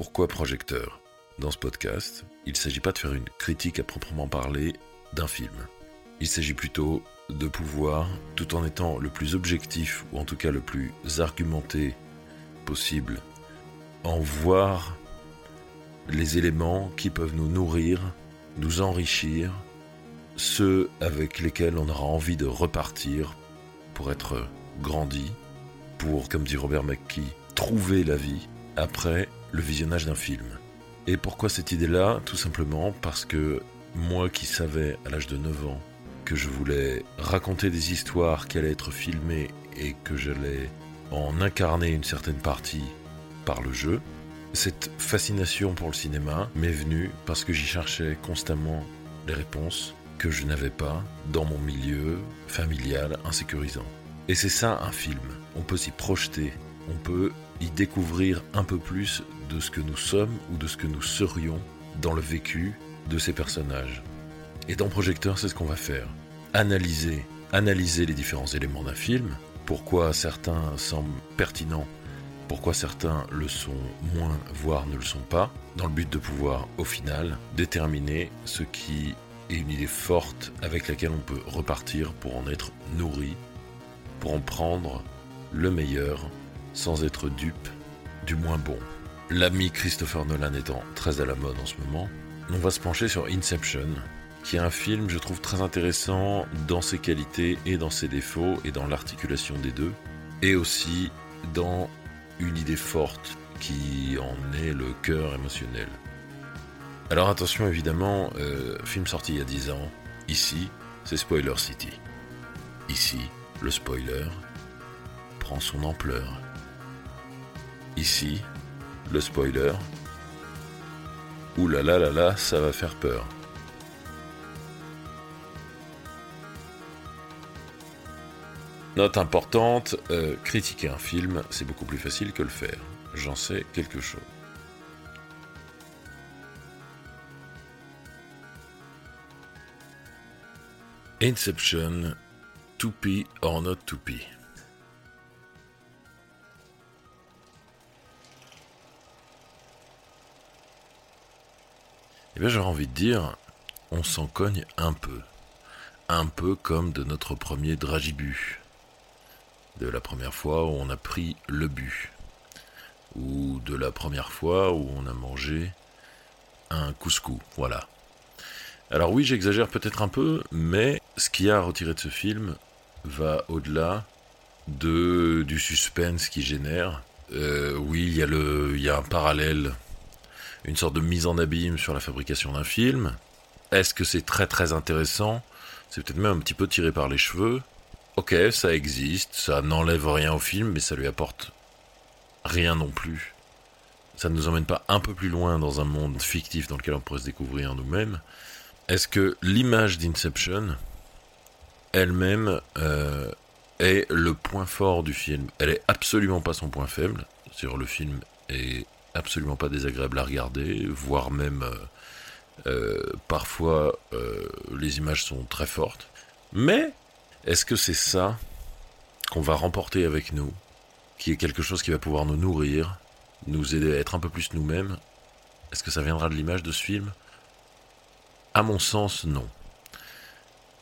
Pourquoi projecteur? Dans ce podcast, il ne s'agit pas de faire une critique à proprement parler d'un film. Il s'agit plutôt de pouvoir, tout en étant le plus objectif, ou en tout cas le plus argumenté possible, en voir les éléments qui peuvent nous nourrir, nous enrichir, ceux avec lesquels on aura envie de repartir pour être grandi, pour, comme dit Robert McKee, trouver la vie après le visionnage d'un film. Et pourquoi cette idée-là? Tout simplement parce que moi qui savais à l'âge de 9 ans que je voulais raconter des histoires qui allaient être filmées et que j'allais en incarner une certaine partie par le jeu, cette fascination pour le cinéma m'est venue parce que j'y cherchais constamment les réponses que je n'avais pas dans mon milieu familial insécurisant. Et c'est ça un film. On peut s'y projeter, on peut y découvrir un peu plus de ce que nous sommes ou de ce que nous serions dans le vécu de ces personnages. Et dans Projecteur, c'est ce qu'on va faire. Analyser, analyser les différents éléments d'un film, pourquoi certains semblent pertinents, pourquoi certains le sont moins, voire ne le sont pas, dans le but de pouvoir, au final, déterminer ce qui est une idée forte avec laquelle on peut repartir pour en être nourri, pour en prendre le meilleur sans être dupe du moins bon. L'ami Christopher Nolan étant très à la mode en ce moment, on va se pencher sur Inception, qui est un film, je trouve, très intéressant dans ses qualités et dans ses défauts et dans l'articulation des deux, et aussi dans une idée forte qui en est le cœur émotionnel. Alors attention évidemment, euh, film sorti il y a 10 ans, ici, c'est Spoiler City. Ici, le spoiler prend son ampleur. Ici, le spoiler. Ouh là là là ça va faire peur. Note importante, euh, critiquer un film, c'est beaucoup plus facile que le faire. J'en sais quelque chose. Inception, to be or not to Eh bien, j'aurais envie de dire, on s'en cogne un peu. Un peu comme de notre premier dragibus. De la première fois où on a pris le but. Ou de la première fois où on a mangé un couscous. Voilà. Alors oui, j'exagère peut-être un peu, mais ce qu'il y a à retirer de ce film va au-delà de, du suspense qui génère. Euh, oui, il y, a le, il y a un parallèle une sorte de mise en abîme sur la fabrication d'un film. Est-ce que c'est très très intéressant? C'est peut-être même un petit peu tiré par les cheveux. Ok, ça existe, ça n'enlève rien au film, mais ça lui apporte rien non plus. Ça ne nous emmène pas un peu plus loin dans un monde fictif dans lequel on pourrait se découvrir nous-mêmes. Est-ce que l'image d'Inception, elle-même, euh, est le point fort du film? Elle est absolument pas son point faible. Sur le film est absolument pas désagréable à regarder, voire même euh, euh, parfois euh, les images sont très fortes. Mais est-ce que c'est ça qu'on va remporter avec nous, qui est quelque chose qui va pouvoir nous nourrir, nous aider à être un peu plus nous-mêmes? Est-ce que ça viendra de l'image de ce film? À mon sens, non.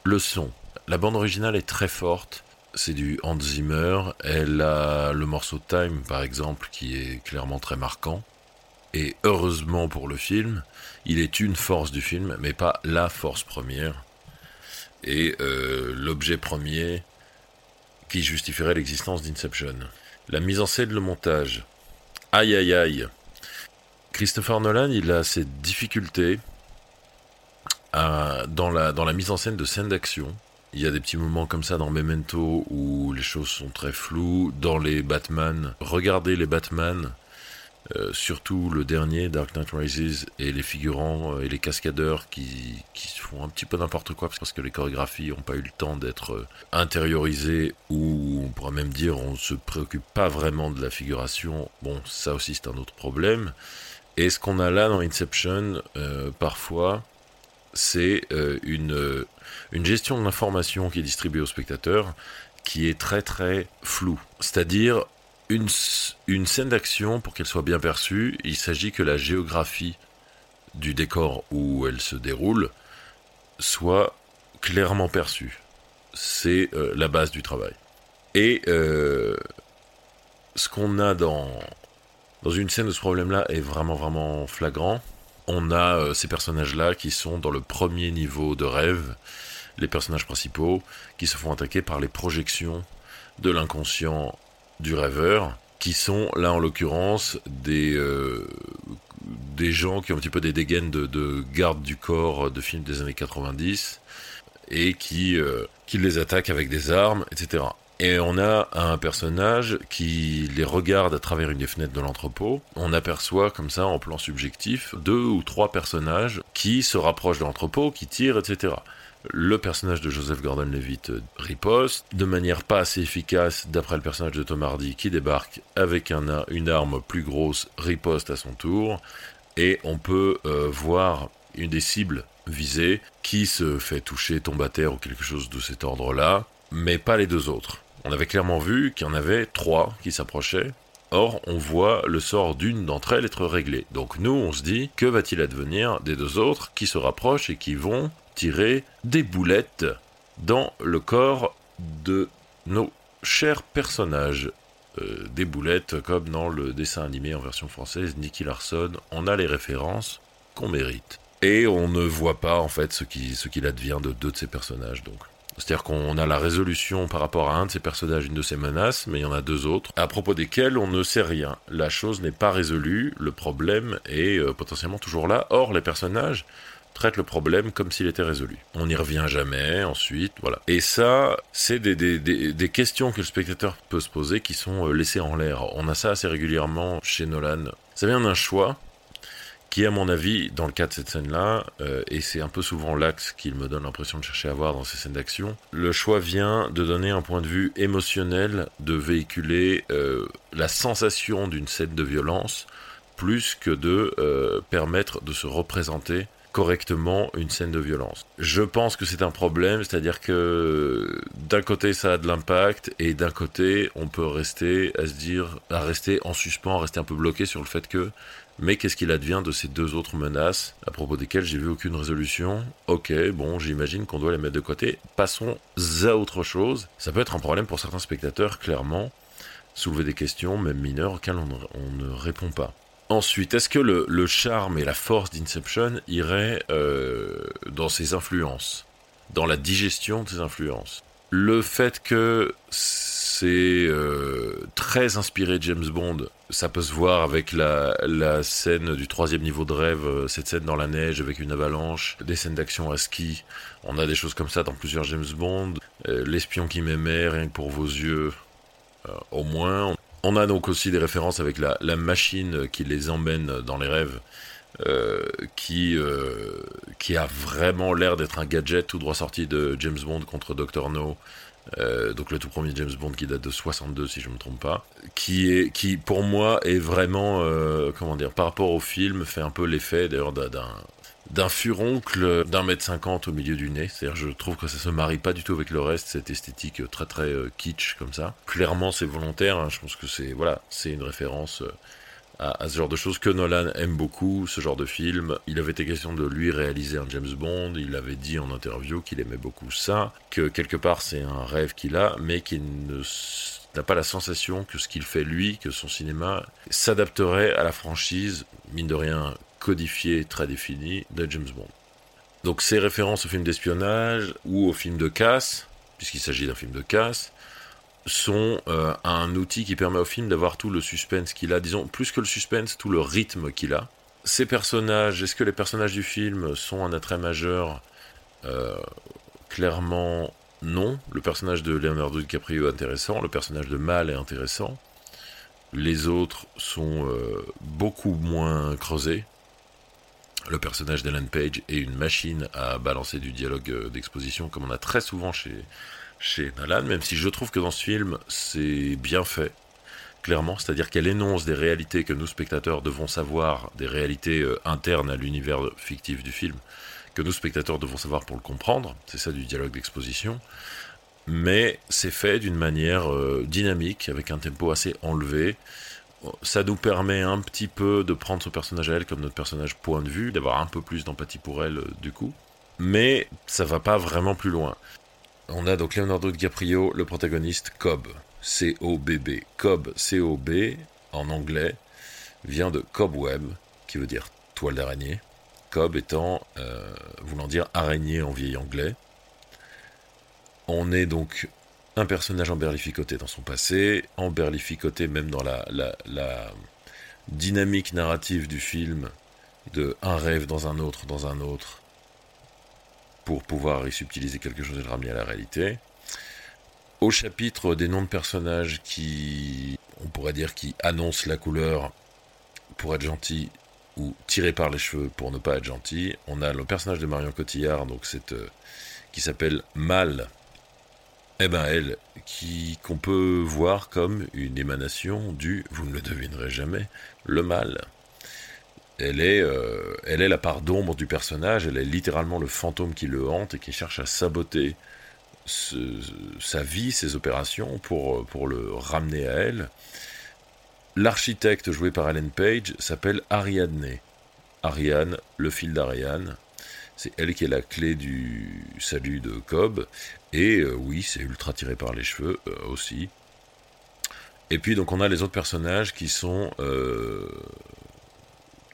Le son. La bande originale est très forte c'est du Hans Zimmer. Elle a le morceau Time, par exemple, qui est clairement très marquant. Et heureusement pour le film, il est une force du film, mais pas la force première. Et euh, l'objet premier qui justifierait l'existence d'Inception. La mise en scène, le montage. Aïe aïe aïe. Christopher Nolan, il a difficultés dans, la, dans la mise en scène de scènes d'action il y a des petits moments comme ça dans Memento où les choses sont très floues. Dans les Batman, regardez les Batman, euh, surtout le dernier, Dark Knight Rises, et les figurants euh, et les cascadeurs qui, qui font un petit peu n'importe quoi parce que les chorégraphies n'ont pas eu le temps d'être euh, intériorisées ou on pourrait même dire on ne se préoccupe pas vraiment de la figuration. Bon, ça aussi c'est un autre problème. Et ce qu'on a là dans Inception, parfois, c'est une une gestion de l'information qui est distribuée aux spectateurs qui est très très floue. C'est-à-dire, une, une scène d'action, pour qu'elle soit bien perçue, il s'agit que la géographie du décor où elle se déroule soit clairement perçue. C'est euh, la base du travail. Et euh, ce qu'on a dans, dans une scène de ce problème-là est vraiment, vraiment flagrant. On a euh, ces personnages-là qui sont dans le premier niveau de rêve, les personnages principaux, qui se font attaquer par les projections de l'inconscient du rêveur, qui sont là en l'occurrence des, euh, gens qui ont un petit peu des dégaines de, de garde du corps de films des années 90 et qui, euh, qui les attaquent avec des armes, etc. Et on a un personnage qui les regarde à travers une des fenêtres de l'entrepôt. On aperçoit comme ça, en plan subjectif, deux ou trois personnages qui se rapprochent de l'entrepôt, qui tirent, etc. Le personnage de Joseph Gordon-Levitt riposte de manière pas assez efficace, d'après le personnage de Tom Hardy qui débarque avec un, une arme plus grosse, riposte à son tour, et on peut euh, voir une des cibles visées qui se fait toucher, tombe à terre ou quelque chose de cet ordre-là, mais pas les deux autres. On avait clairement vu qu'il y en avait trois qui s'approchaient. Or, on voit le sort d'une d'entre elles être réglé. Donc nous, on se dit, que va-t-il advenir des deux autres qui se rapprochent et qui vont tirer des boulettes dans le corps de nos chers personnages? Euh, Des boulettes comme dans le dessin animé en version française, Nicky Larson. On a les références qu'on mérite. Et on ne voit pas en fait ce qu'il ce advient de deux de ces personnages. Donc c'est-à-dire qu'on a la résolution par rapport à un de ces personnages, une de ces menaces, mais il y en a deux autres, à propos desquels on ne sait rien. La chose n'est pas résolue, le problème est euh, potentiellement toujours là. Or, les personnages traitent le problème comme s'il était résolu. On n'y revient jamais, ensuite, voilà. Et ça, c'est des, des, questions que le spectateur peut se poser qui sont euh, laissées en l'air. On a ça assez régulièrement chez Nolan. Ça vient d'un choix qui à mon avis, dans le cas de cette scène-là, euh, et c'est un peu souvent l'axe qu'il me donne l'impression de chercher à voir dans ces scènes d'action, le choix vient de donner un point de vue émotionnel, de véhiculer euh, la sensation d'une scène de violence, plus que de euh, permettre de se représenter correctement une scène de violence. Je pense que c'est un problème, c'est-à-dire que d'un côté ça a de l'impact et d'un côté on peut rester à se dire à rester en suspens, rester un peu bloqué sur le fait que mais qu'est-ce qu'il advient de ces deux autres menaces à propos desquelles j'ai vu aucune résolution Ok, bon, j'imagine qu'on doit les mettre de côté. Passons à autre chose. Ça peut être un problème pour certains spectateurs, clairement. Soulever des questions, même mineures, auxquelles on ne, répond pas. Ensuite, est-ce que le, charme et la force d'Inception iraient euh, dans ses influences, dans la digestion de ses influences? Le fait que c'est euh, très inspiré de James Bond. Ça peut se voir avec la, scène du troisième niveau de rêve, euh, cette scène dans la neige avec une avalanche, des scènes d'action à ski. On a des choses comme ça dans plusieurs James Bond. Euh, l'espion qui m'aimait, rien que pour vos yeux, au moins. On a donc aussi des références avec la machine qui les emmène dans les rêves. Euh, qui, euh, qui a vraiment l'air d'être un gadget tout droit sorti de James Bond contre Dr. No, euh, donc le tout premier James Bond qui date de 62 si je ne me trompe pas, qui est qui pour moi est vraiment comment dire par rapport au film fait un peu l'effet d'ailleurs d'un d'un furoncle d'un mètre cinquante au milieu du nez. C'est-à-dire, je trouve que ça se marie pas du tout avec le reste, cette esthétique très très kitsch comme ça. Clairement, c'est volontaire. Hein. je pense que c'est voilà, c'est une référence à, ce genre de choses que Nolan aime beaucoup, ce genre de film. Il avait été question de lui réaliser un James Bond, il avait dit en interview qu'il aimait beaucoup ça, que quelque part c'est un rêve qu'il a, mais qu'il n'a pas la sensation que ce qu'il fait lui, que son cinéma s'adapterait à la franchise, mine de rien codifiée, très définie, de James Bond. Donc ces références au film d'espionnage ou au film de casse, puisqu'il s'agit d'un film de casse, sont euh, un outil qui permet au film d'avoir tout le suspense qu'il a, disons plus que le suspense, tout le rythme qu'il a. Ces personnages, est-ce que les personnages du film sont un attrait majeur? Euh, Clairement non. Le personnage de Leonardo DiCaprio est intéressant, le personnage de Mal est intéressant. Les autres sont euh, beaucoup moins creusés. Le personnage d'Ellen Page est une machine à balancer du dialogue d'exposition comme on a très souvent chez, chez Nolan, même si je trouve que dans ce film, c'est bien fait, clairement, c'est-à-dire qu'elle énonce des réalités que nous, spectateurs, devons savoir, des réalités euh, internes à l'univers fictif du film, que nous, spectateurs, devons savoir pour le comprendre, c'est ça du dialogue d'exposition. mais c'est fait d'une manière euh, dynamique, avec un tempo assez enlevé. Ça nous permet un petit peu de prendre ce personnage à elle comme notre personnage point de vue, d'avoir un peu plus d'empathie pour elle euh, du coup. Mais ça va pas vraiment plus loin. On a donc Leonardo DiCaprio, le protagoniste Cobb, C-O-B-B. Cobb, C-O-B, en anglais, vient de cobweb, qui veut dire toile d'araignée. Cobb étant, euh, voulant dire araignée en vieil anglais. On est donc un personnage emberlificoté dans son passé, emberlificoté même dans la, la, dynamique narrative du film, de un rêve dans un autre, dans un autre, pour pouvoir y subtiliser quelque chose et le ramener à la réalité. Au chapitre des noms de personnages qui, on pourrait dire, qui annoncent la couleur pour être gentil ou tiré par les cheveux pour ne pas être gentil, on a le personnage de Marion Cotillard, donc euh, qui s'appelle Mal, eh ben elle, qui qu'on peut voir comme une émanation du, vous ne le devinerez jamais, le mal. Elle est, euh, elle est la part d'ombre du personnage, elle est littéralement le fantôme qui le hante et qui cherche à saboter sa vie, ses opérations pour, pour le ramener à elle. L'architecte joué par Ellen Page s'appelle Ariadne. Ariane, le fil d'Ariane. C'est elle qui est la clé du salut de Cobb. Et euh, oui, c'est ultra tiré par les cheveux euh, aussi. Et puis donc on a les autres personnages qui sont euh,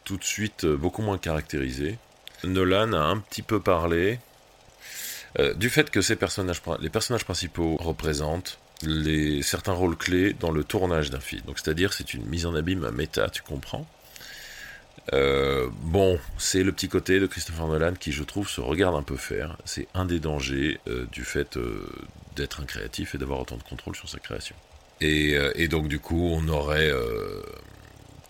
tout de suite beaucoup moins caractérisés. Nolan a un petit peu parlé du fait que les personnages principaux représentent certains rôles clés dans le tournage d'un film. C'est-à-dire c'est une mise en abîme à méta, tu comprends euh, bon, c'est le petit côté de Christopher Nolan qui, je trouve, se regarde un peu faire. C'est un des dangers euh, du fait euh, d'être un créatif et d'avoir autant de contrôle sur sa création. Et, donc, du coup, on aurait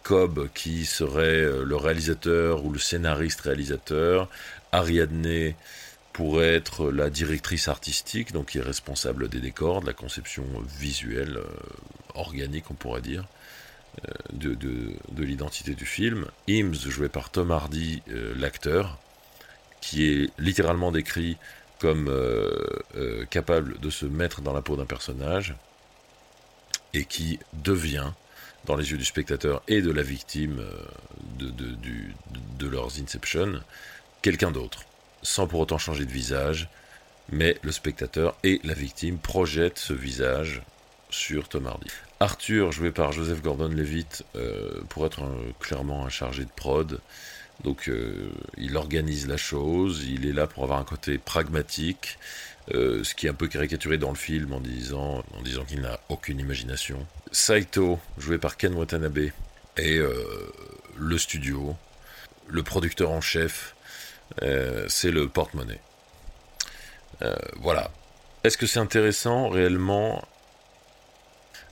Cobb qui serait le réalisateur ou le scénariste réalisateur. Ariadne pourrait être la directrice artistique, donc qui est responsable des décors, de la conception visuelle, organique, on pourrait dire. Euh, de, de, l'identité du film. Eames, joué par Tom Hardy, euh, l'acteur, qui est littéralement décrit comme euh, capable de se mettre dans la peau d'un personnage, et qui devient, dans les yeux du spectateur et de la victime de, de leurs Inception, quelqu'un d'autre, sans pour autant changer de visage, mais le spectateur et la victime projettent ce visage sur Tom Hardy. Arthur, joué par Joseph Gordon-Levitt, euh, pour être clairement un chargé de prod. Donc euh, il organise la chose, il est là pour avoir un côté pragmatique, euh, ce qui est un peu caricaturé dans le film en disant, en disant qu'il n'a aucune imagination. Saito, joué par Ken Watanabe, est le studio, le producteur en chef, c'est le porte-monnaie. voilà. Est-ce que c'est intéressant réellement?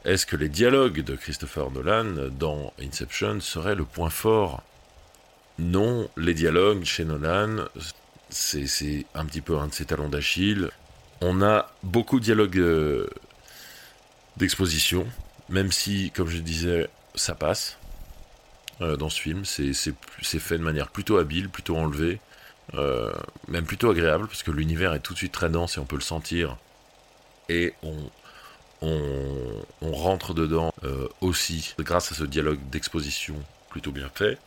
Est-ce que les dialogues de Christopher Nolan dans Inception seraient le point fort? Non, les dialogues chez Nolan, c'est un petit peu un de ses talons d'Achille. On a beaucoup de dialogues euh, d'exposition, même si, comme je disais, ça passe euh, dans ce film. C'est fait de manière plutôt habile, plutôt enlevée, euh, même plutôt agréable, parce que l'univers est tout de suite très dense et on peut le sentir. Et on, rentre dedans aussi grâce à ce dialogue d'exposition plutôt bien fait.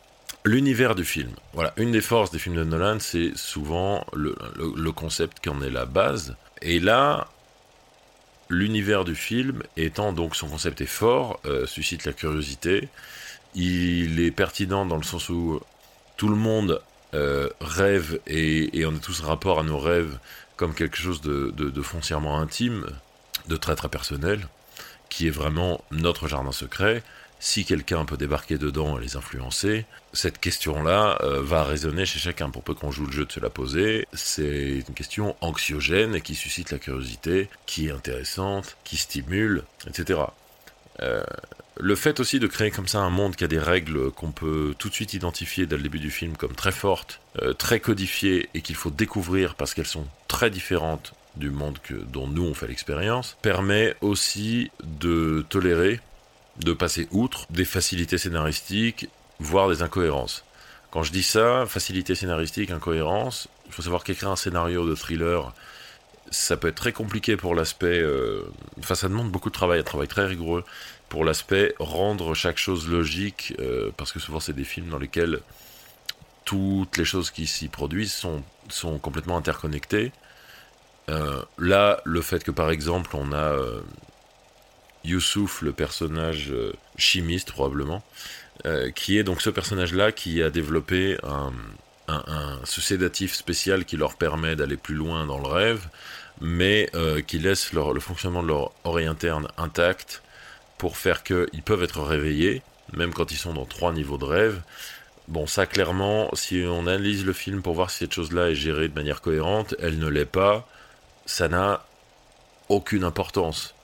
L'univers du film. Voilà, une des forces des films de Nolan, c'est souvent le, concept qui en est la base. Et là, l'univers du film, étant donc son concept est fort, euh, suscite la curiosité. Il est pertinent dans le sens où tout le monde euh, rêve et, on a tous rapport à nos rêves comme quelque chose de foncièrement intime de très très personnel, qui est vraiment notre jardin secret. Si quelqu'un peut débarquer dedans et les influencer, cette question-là euh, va résonner chez chacun. Pour peu qu'on joue le jeu de se la poser, c'est une question anxiogène et qui suscite la curiosité, qui est intéressante, qui stimule, etc. Euh, le fait aussi de créer comme ça un monde qui a des règles qu'on peut tout de suite identifier dès le début du film comme très fortes, euh, très codifiées et qu'il faut découvrir parce qu'elles sont très différentes du monde que, dont nous on fait l'expérience, permet aussi de tolérer, de passer outre des facilités scénaristiques, voire des incohérences. Quand je dis ça, facilité scénaristique, incohérence, il faut savoir qu'écrire un scénario de thriller ça peut être très compliqué pour l'aspect. Euh, enfin, ça demande beaucoup de travail, un travail très rigoureux pour l'aspect rendre chaque chose logique, euh, parce que souvent c'est des films dans lesquels toutes les choses qui s'y produisent sont, sont complètement interconnectées. Euh, là, le fait que par exemple on a Youssouf, le personnage chimiste probablement, qui est donc ce personnage-là qui a développé un, un, ce sédatif spécial qui leur permet d'aller plus loin dans le rêve, mais euh, qui laisse le fonctionnement de leur oreille interne intact pour faire qu'ils peuvent être réveillés, même quand ils sont dans trois niveaux de rêve. Bon, ça clairement, si on analyse le film pour voir si cette chose-là est gérée de manière cohérente, elle ne l'est pas. Ça n'a aucune importance.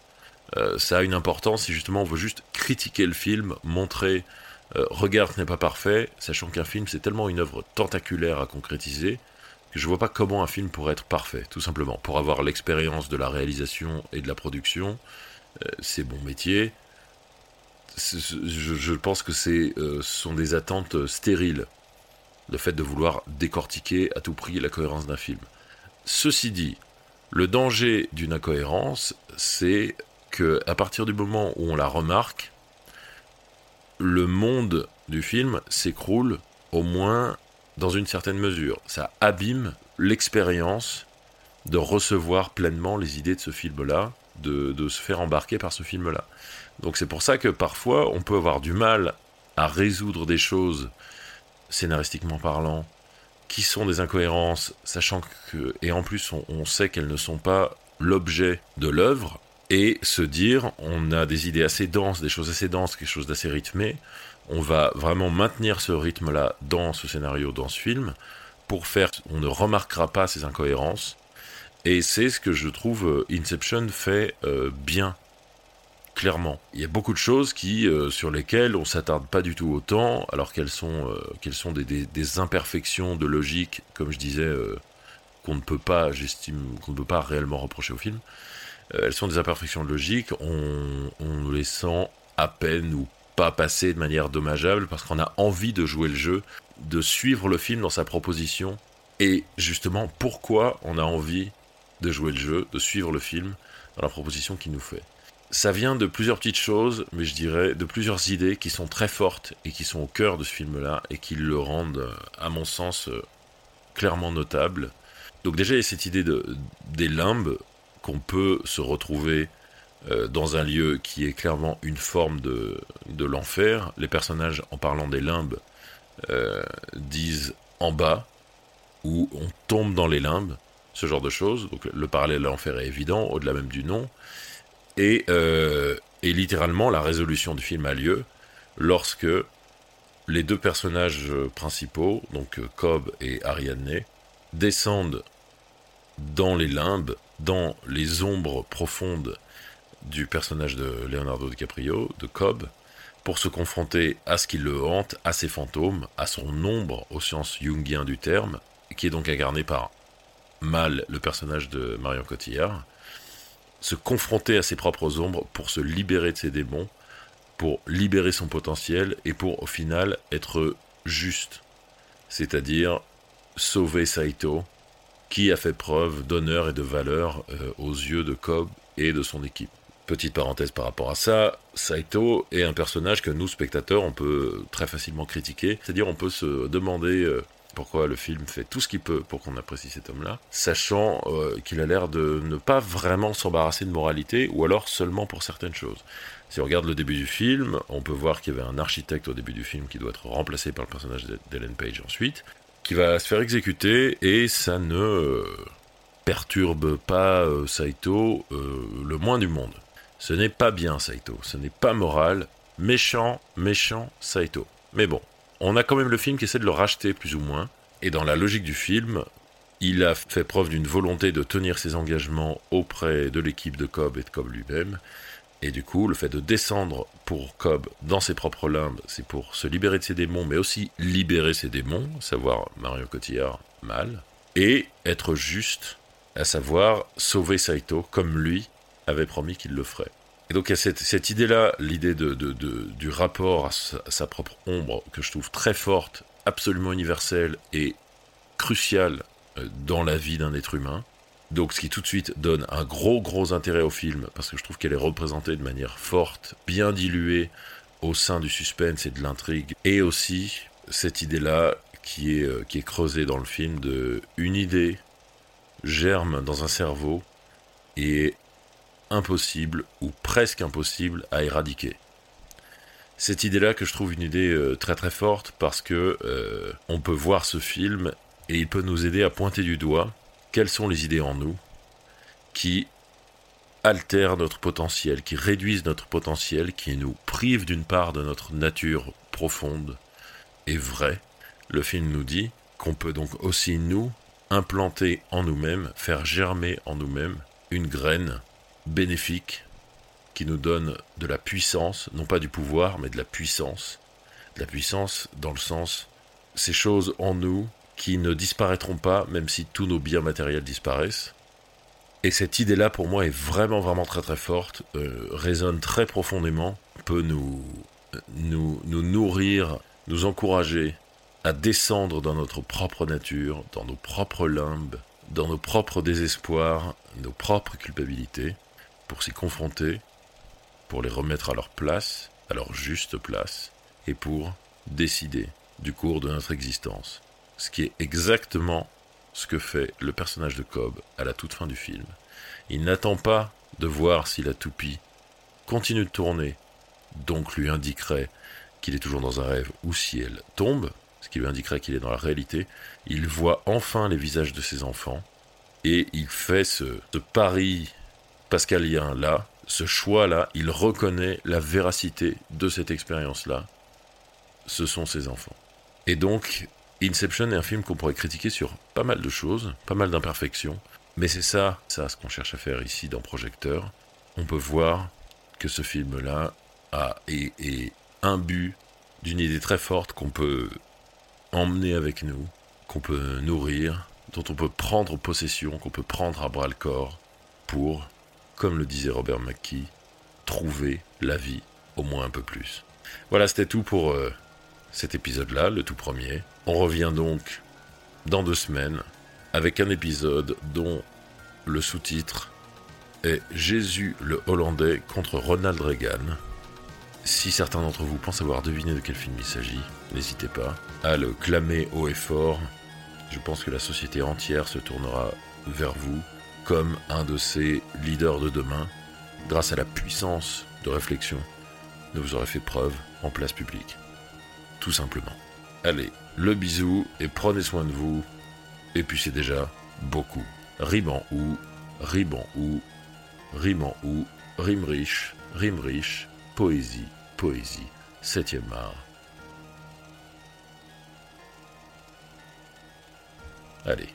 Euh, ça a une importance si justement on veut juste critiquer le film, montrer euh, regarde, ce n'est pas parfait, sachant qu'un film c'est tellement une œuvre tentaculaire à concrétiser que je vois pas comment un film pourrait être parfait, tout simplement. Pour avoir l'expérience de la réalisation et de la production, euh, c'est bon métier. Je, pense que c'est, ce sont des attentes stériles, le fait de vouloir décortiquer à tout prix la cohérence d'un film. Ceci dit, le danger d'une incohérence, c'est que à partir du moment où on la remarque, le monde du film s'écroule au moins dans une certaine mesure. Ça abîme l'expérience de recevoir pleinement les idées de ce film-là, de, se faire embarquer par ce film-là. Donc c'est pour ça que parfois on peut avoir du mal à résoudre des choses, scénaristiquement parlant, qui sont des incohérences, sachant que, et en plus on sait qu'elles ne sont pas l'objet de l'œuvre, et se dire on a des idées assez denses, des choses assez denses, quelque chose d'assez rythmé. On va vraiment maintenir ce rythme-là dans ce scénario, dans ce film, pour faire, on ne remarquera pas ces incohérences. Et c'est ce que je trouve euh, Inception fait euh, bien, clairement. Il y a beaucoup de choses qui, euh, sur lesquelles on s'attarde pas du tout autant, alors qu'elles sont, qu'elles sont des, des, imperfections de logique, comme je disais, qu'on ne peut pas, j'estime, qu'on ne peut pas réellement reprocher au film. Euh, elles sont des imperfections logiques, on, on les sent à peine ou pas passer de manière dommageable parce qu'on a envie de jouer le jeu, de suivre le film dans sa proposition et justement pourquoi on a envie de jouer le jeu, de suivre le film dans la proposition qu'il nous fait? Ça vient de plusieurs petites choses, mais je dirais de plusieurs idées qui sont très fortes et qui sont au cœur de ce film-là et qui le rendent, à mon sens, clairement notable. Donc déjà, il y a cette idée de, des limbes qu'on peut se retrouver euh, dans un lieu qui est clairement une forme de, l'enfer. Les personnages, en parlant des limbes, euh, disent en bas, où on tombe dans les limbes, ce genre de choses. Donc le parallèle à l'enfer est évident, au-delà même du nom. Et, euh, et littéralement, la résolution du film a lieu lorsque les deux personnages principaux, donc Cobb et Ariadne, descendent dans les limbes dans les ombres profondes du personnage de Leonardo DiCaprio, de Cobb, pour se confronter à ce qui le hante, à ses fantômes, à son ombre au sens jungien du terme, qui est donc incarné par Mal, le personnage de Marion Cotillard, se confronter à ses propres ombres pour se libérer de ses démons, pour libérer son potentiel et pour au final être juste, c'est-à-dire sauver Saito, qui a fait preuve d'honneur et de valeur euh, aux yeux de Cobb et de son équipe? Petite parenthèse par rapport à ça, Saito est un personnage que nous, spectateurs, on peut très facilement critiquer. C'est-à-dire on peut se demander euh, pourquoi le film fait tout ce qu'il peut pour qu'on apprécie cet homme-là, sachant euh, qu'il a l'air de ne pas vraiment s'embarrasser de moralité, ou alors seulement pour certaines choses. Si on regarde le début du film, on peut voir qu'il y avait un architecte au début du film qui doit être remplacé par le personnage d'Ellen Page ensuite qui va se faire exécuter et ça ne euh, perturbe pas euh, Saito euh, le moins du monde. Ce n'est pas bien Saito, ce n'est pas moral, méchant, méchant Saito. Mais bon, on a quand même le film qui essaie de le racheter plus ou moins, et dans la logique du film, il a fait preuve d'une volonté de tenir ses engagements auprès de l'équipe de Cobb et de Cobb lui-même, et du coup, le fait de descendre pour Cobb dans ses propres limbes, c'est pour se libérer de ses démons, mais aussi libérer ses démons, savoir Mario Cotillard mal, et être juste, à savoir sauver Saito comme lui avait promis qu'il le ferait. Et donc il y a cette, idée-là, l'idée de, du rapport à sa, propre ombre, que je trouve très forte, absolument universelle et cruciale euh, dans la vie d'un être humain, Donc ce qui tout de suite donne un gros gros intérêt au film, parce que je trouve qu'elle est représentée de manière forte, bien diluée au sein du suspense et de l'intrigue, et aussi cette idée-là qui est, euh, qui est creusée dans le film de une idée germe dans un cerveau et impossible ou presque impossible à éradiquer. Cette idée-là que je trouve une idée euh, très très forte parce que euh, on peut voir ce film et il peut nous aider à pointer du doigt quelles sont les idées en nous qui altèrent notre potentiel, qui réduisent notre potentiel, qui nous privent d'une part de notre nature profonde et vraie? Le film nous dit qu'on peut donc aussi nous implanter en nous-mêmes, faire germer en nous-mêmes une graine bénéfique qui nous donne de la puissance, non pas du pouvoir, mais de la puissance. De la puissance dans le sens, ces choses en nous qui ne disparaîtront pas, même si tous nos biens matériels disparaissent. Et cette idée-là, pour moi, est vraiment, vraiment très, très forte, euh, résonne très profondément, peut nous, nous, nous nourrir, nous encourager à descendre dans notre propre nature, dans nos propres limbes, dans nos propres désespoirs, nos propres culpabilités, pour s'y confronter, pour les remettre à leur place, à leur juste place, et pour décider du cours de notre existence ce qui est exactement ce que fait le personnage de Cobb à la toute fin du film. Il n'attend pas de voir si la toupie continue de tourner, donc lui indiquerait qu'il est toujours dans un rêve, ou si elle tombe, ce qui lui indiquerait qu'il est dans la réalité. Il voit enfin les visages de ses enfants, et il fait ce, ce pari pascalien là, ce choix là, il reconnaît la véracité de cette expérience là. Ce sont ses enfants. Et donc, Inception est un film qu'on pourrait critiquer sur pas mal de choses, pas mal d'imperfections, mais c'est ça, ça ce qu'on cherche à faire ici dans Projecteur. On peut voir que ce film-là a est, est imbu d'une idée très forte qu'on peut emmener avec nous, qu'on peut nourrir, dont on peut prendre possession, qu'on peut prendre à bras le corps pour, comme le disait Robert McKee, trouver la vie au moins un peu plus. Voilà, c'était tout pour euh, cet épisode-là, le tout premier. On revient donc dans deux semaines avec un épisode dont le sous-titre est Jésus le Hollandais contre Ronald Reagan. Si certains d'entre vous pensent avoir deviné de quel film il s'agit, n'hésitez pas à le clamer haut et fort. Je pense que la société entière se tournera vers vous comme un de ces leaders de demain, grâce à la puissance de réflexion dont vous aurez fait preuve en place publique tout simplement. Allez, le bisou et prenez soin de vous. Et puis c'est déjà beaucoup. Rime en ou, rime en ou, rime en ou, rime riche, rime riche, poésie, poésie, septième art. Allez.